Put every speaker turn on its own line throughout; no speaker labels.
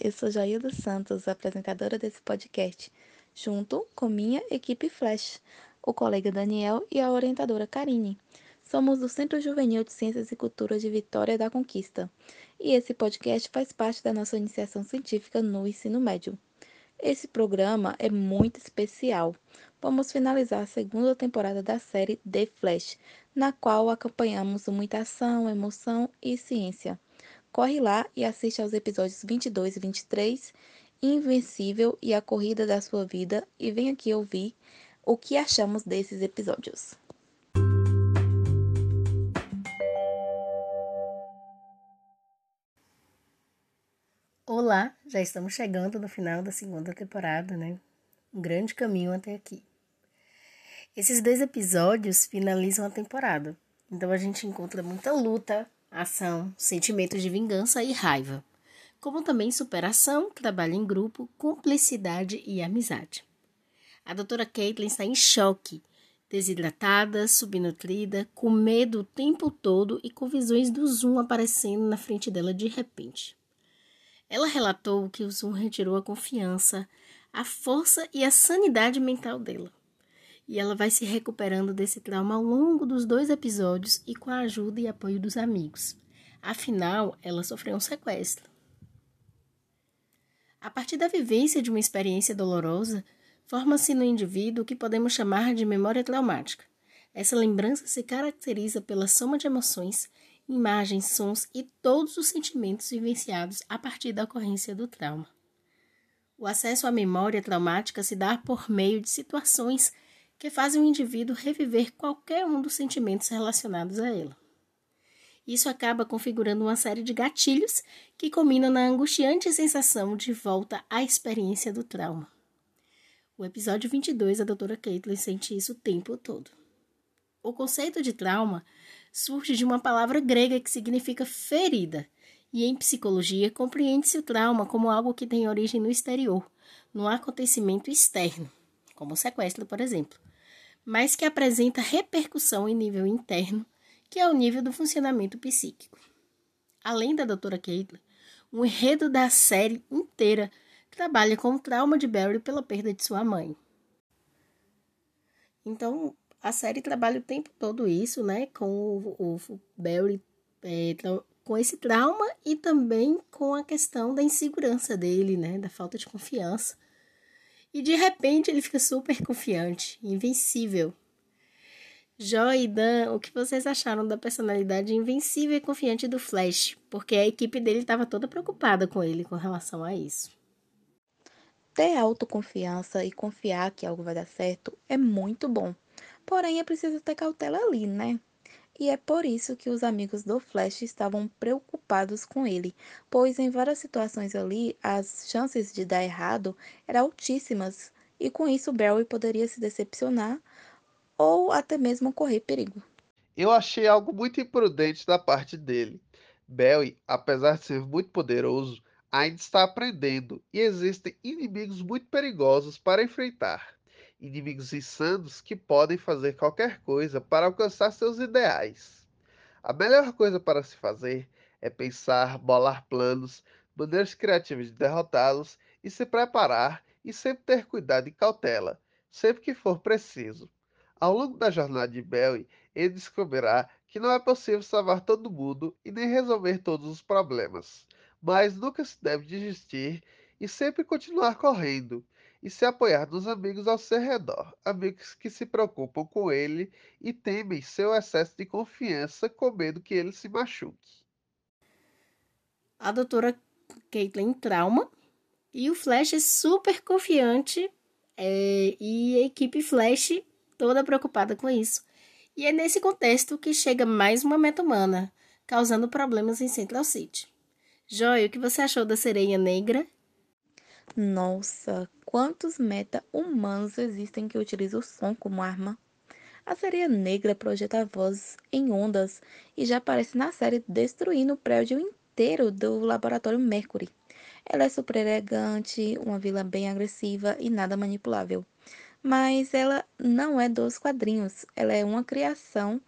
eu sou Jailda Santos, apresentadora desse podcast, junto com minha equipe Flash, o colega Daniel e a orientadora Karine. Somos do Centro Juvenil de Ciências e Cultura de Vitória da Conquista, e esse podcast faz parte da nossa iniciação científica no ensino médio. Esse programa é muito especial. Vamos finalizar a segunda temporada da série The Flash, na qual acompanhamos muita ação, emoção e ciência. Corre lá e assiste aos episódios 22 e 23, Invencível e a Corrida da Sua Vida, e vem aqui ouvir o que achamos desses episódios.
Olá, já estamos chegando no final da segunda temporada, né? Um grande caminho até aqui. Esses dois episódios finalizam a temporada, então a gente encontra muita luta, ação, sentimentos de vingança e raiva, como também superação, trabalho em grupo, cumplicidade e amizade. A doutora Caitlin está em choque, desidratada, subnutrida, com medo o tempo todo e com visões do Zoom aparecendo na frente dela de repente. Ela relatou que o Zoom retirou a confiança, a força e a sanidade mental dela e ela vai se recuperando desse trauma ao longo dos dois episódios e com a ajuda e apoio dos amigos. Afinal, ela sofreu um sequestro. A partir da vivência de uma experiência dolorosa, forma-se no indivíduo o que podemos chamar de memória traumática. Essa lembrança se caracteriza pela soma de emoções, imagens, sons e todos os sentimentos vivenciados a partir da ocorrência do trauma. O acesso à memória traumática se dá por meio de situações que fazem o indivíduo reviver qualquer um dos sentimentos relacionados a ela. Isso acaba configurando uma série de gatilhos que combinam na angustiante sensação de volta à experiência do trauma. O episódio 22, a doutora Caitlin sente isso o tempo todo. O conceito de trauma surge de uma palavra grega que significa ferida, e em psicologia compreende-se o trauma como algo que tem origem no exterior, num acontecimento externo, como o sequestro, por exemplo, mas que apresenta repercussão em nível interno, que é o nível do funcionamento psíquico. Além da doutora Caitlin, o enredo da série inteira trabalha com o trauma de Barry pela perda de sua mãe. Então, a série trabalha o tempo todo isso, né, com o, o Barry é, com esse trauma e também com a questão da insegurança dele, né, da falta de confiança e de repente ele fica super confiante, invencível. Joy e Dan, o que vocês acharam da personalidade invencível e confiante do Flash? Porque a equipe dele estava toda preocupada com ele com relação a isso.
Ter autoconfiança e confiar que algo vai dar certo é muito bom. Porém, é preciso ter cautela ali, né? E é por isso que os amigos do Flash estavam preocupados com ele, pois em várias situações ali as chances de dar errado eram altíssimas e com isso Barry poderia se decepcionar ou até mesmo correr perigo.
Eu achei algo muito imprudente da parte dele. Barry, apesar de ser muito poderoso, ainda está aprendendo e existem inimigos muito perigosos para enfrentar inimigos insanos que podem fazer qualquer coisa para alcançar seus ideais. A melhor coisa para se fazer é pensar, bolar planos, maneiras criativas de derrotá-los e se preparar e sempre ter cuidado e cautela, sempre que for preciso. Ao longo da jornada de Belly, ele descobrirá que não é possível salvar todo mundo e nem resolver todos os problemas, mas nunca se deve desistir e sempre continuar correndo e se apoiar nos amigos ao seu redor, amigos que se preocupam com ele e temem seu excesso de confiança com medo que ele se machuque.
A doutora Caitlin trauma e o Flash é super confiante é, e a equipe Flash toda preocupada com isso. E é nesse contexto que chega mais uma meta humana, causando problemas em Central City. Joy, o que você achou da sereia negra
nossa, quantos meta-humanos existem que utilizam o som como arma? A sereia negra projeta vozes em ondas e já aparece na série destruindo o prédio inteiro do laboratório Mercury. Ela é super elegante, uma vilã bem agressiva e nada manipulável. Mas ela não é dos quadrinhos, ela é uma criação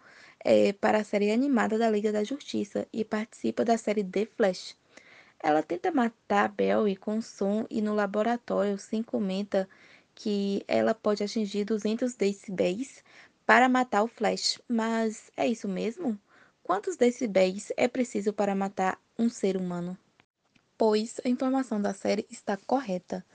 é, para a série animada da Liga da Justiça e participa da série The Flash. Ela tenta matar Barry com som e no laboratório Sim comenta que ela pode atingir 200 decibéis para matar o Flash. Mas é isso mesmo? Quantos decibéis é preciso para matar um ser humano? Pois a informação da série está correta.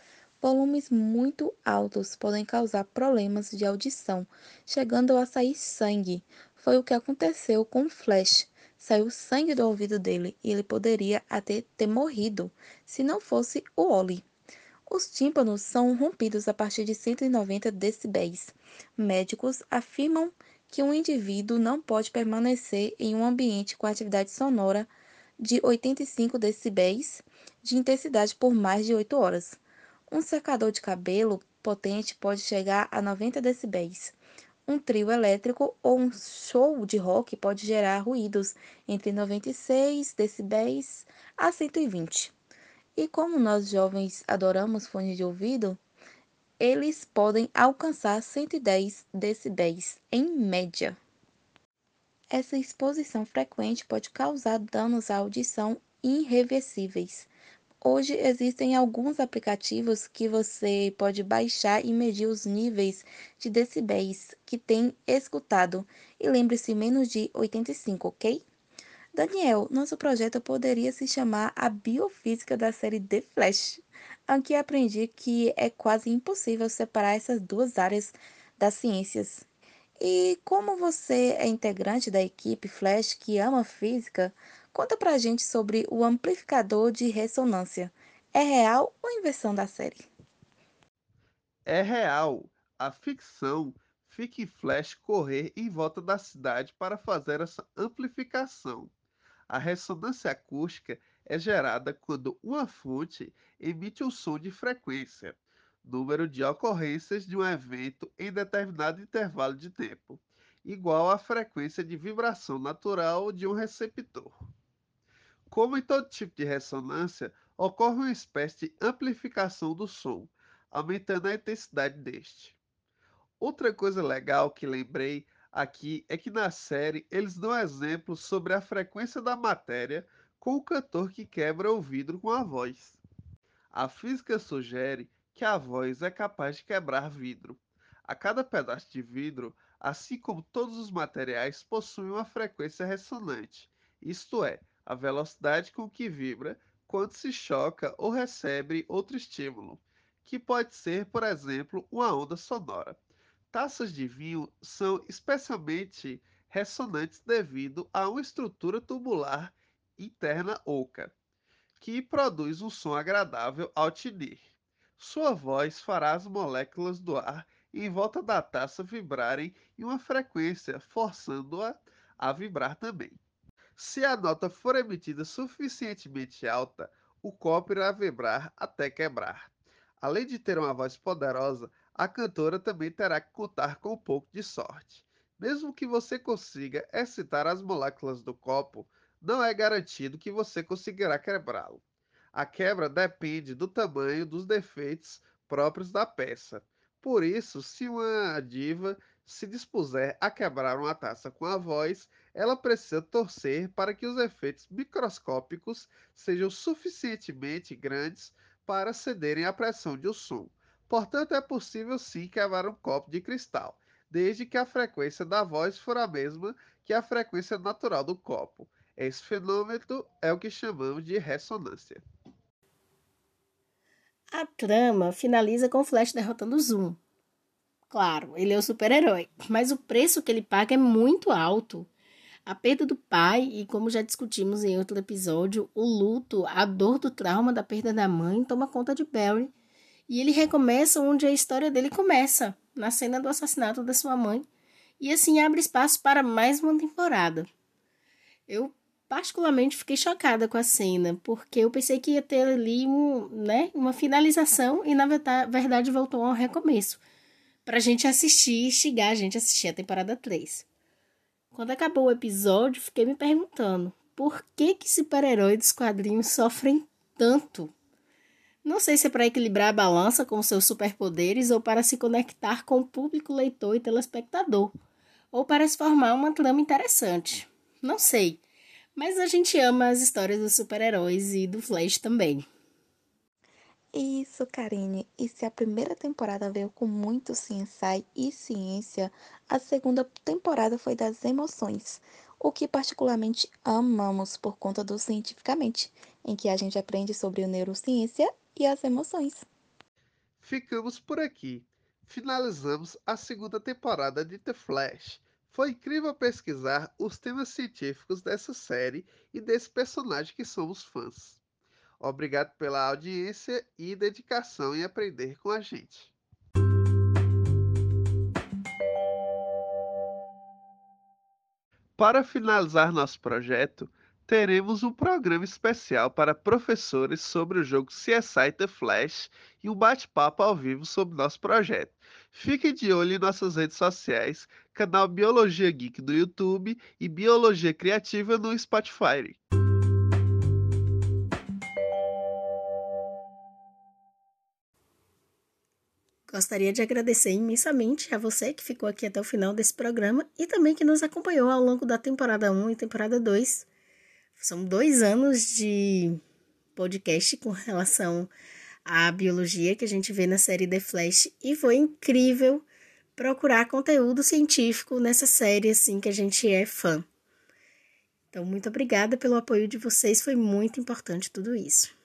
Volumes muito altos podem causar problemas de audição, chegando a sair sangue. Foi o que aconteceu com Flash. Saiu sangue do ouvido dele e ele poderia até ter morrido se não fosse o Oli. Os tímpanos são rompidos a partir de 190 decibéis. Médicos afirmam que um indivíduo não pode permanecer em um ambiente com atividade sonora de 85 decibéis de intensidade por mais de 8 horas. Um secador de cabelo potente pode chegar a 90 decibéis. Um trio elétrico ou um show de rock pode gerar ruídos entre 96 decibéis a 120. E como nós jovens adoramos fones de ouvido, eles podem alcançar 110 decibéis em média. Essa exposição frequente pode causar danos à audição irreversíveis. Hoje existem alguns aplicativos que você pode baixar e medir os níveis de decibéis que tem escutado. E lembre-se, menos de 85, ok? Daniel, nosso projeto poderia se chamar A Biofísica da série The Flash. Aqui aprendi que é quase impossível separar essas duas áreas das ciências. E como você é integrante da equipe Flash que ama física, conta pra gente sobre o amplificador de ressonância. É real ou invenção da série?
É real. A ficção fica em Flash correr em volta da cidade para fazer essa amplificação. A ressonância acústica é gerada quando uma fonte emite um som de frequência, número de ocorrências de um evento em determinado intervalo de tempo, igual à frequência de vibração natural de um receptor. Como em todo tipo de ressonância, ocorre uma espécie de amplificação do som, aumentando a intensidade deste. Outra coisa legal que lembrei aqui é que na série eles dão exemplos sobre a frequência da matéria com o cantor que quebra o vidro com a voz. A física sugere que a voz é capaz de quebrar vidro. A cada pedaço de vidro, assim como todos os materiais, possui uma frequência ressonante, isto é, a velocidade com que vibra quando se choca ou recebe outro estímulo, que pode ser, por exemplo, uma onda sonora. Taças de vinho são especialmente ressonantes devido a uma estrutura tubular interna oca, que produz um som agradável ao tinir. Sua voz fará as moléculas do ar em volta da taça vibrarem em uma frequência, forçando-a a vibrar também. Se a nota for emitida suficientemente alta, o copo irá vibrar até quebrar. Além de ter uma voz poderosa, a cantora também terá que contar com um pouco de sorte. Mesmo que você consiga excitar as moléculas do copo, não é garantido que você conseguirá quebrá-lo. A quebra depende do tamanho dos defeitos próprios da peça. Por isso, se uma diva se dispuser a quebrar uma taça com a voz, ela precisa torcer para que os efeitos microscópicos sejam suficientemente grandes para cederem à pressão de um som. Portanto, é possível sim quebrar um copo de cristal, desde que a frequência da voz for a mesma que a frequência natural do copo. Esse fenômeno é o que chamamos de ressonância.
A trama finaliza com o Flash derrotando o Zoom. Claro, ele é o super-herói, mas o preço que ele paga é muito alto. A perda do pai, e como já discutimos em outro episódio, o luto, a dor do trauma da perda da mãe toma conta de Barry e ele recomeça onde a história dele começa, na cena do assassinato da sua mãe, e assim abre espaço para mais uma temporada. Eu particularmente fiquei chocada com a cena, porque eu pensei que ia ter ali um, né, uma finalização e na verdade voltou a um recomeço. Pra gente assistir, instigar a gente a assistir a temporada 3. Quando acabou o episódio, fiquei me perguntando por que que super-heróis dos quadrinhos sofrem tanto não sei se é para equilibrar a balança com seus superpoderes ou para se conectar com o público leitor e telespectador, ou para se formar uma trama interessante. Não sei. Mas a gente ama as histórias dos super-heróis e do Flash também.
Isso, Karine. E se a primeira temporada veio com muito CSI e ciência, a segunda temporada foi das emoções, o que particularmente amamos por conta do Cientificamente, em que a gente aprende sobre a neurociência e as emoções.
Ficamos por aqui. Finalizamos a segunda temporada de The Flash. Foi incrível pesquisar os temas científicos dessa série e desse personagem que somos fãs. Obrigado pela audiência e dedicação em aprender com a gente. Para finalizar nosso projeto, teremos um programa especial para professores sobre o jogo CSI The Flash e um bate-papo ao vivo sobre nosso projeto. Fique de olho em nossas redes sociais, canal Biologia Geek do YouTube e Biologia Criativa no Spotify.
Gostaria de agradecer imensamente a você que ficou aqui até o final desse programa e também que nos acompanhou ao longo da temporada 1 e temporada 2. São dois anos de podcast com relação à biologia que a gente vê na série The Flash e foi incrível procurar conteúdo científico nessa série assim que a gente é fã. Então, muito obrigada pelo apoio de vocês, foi muito importante tudo isso.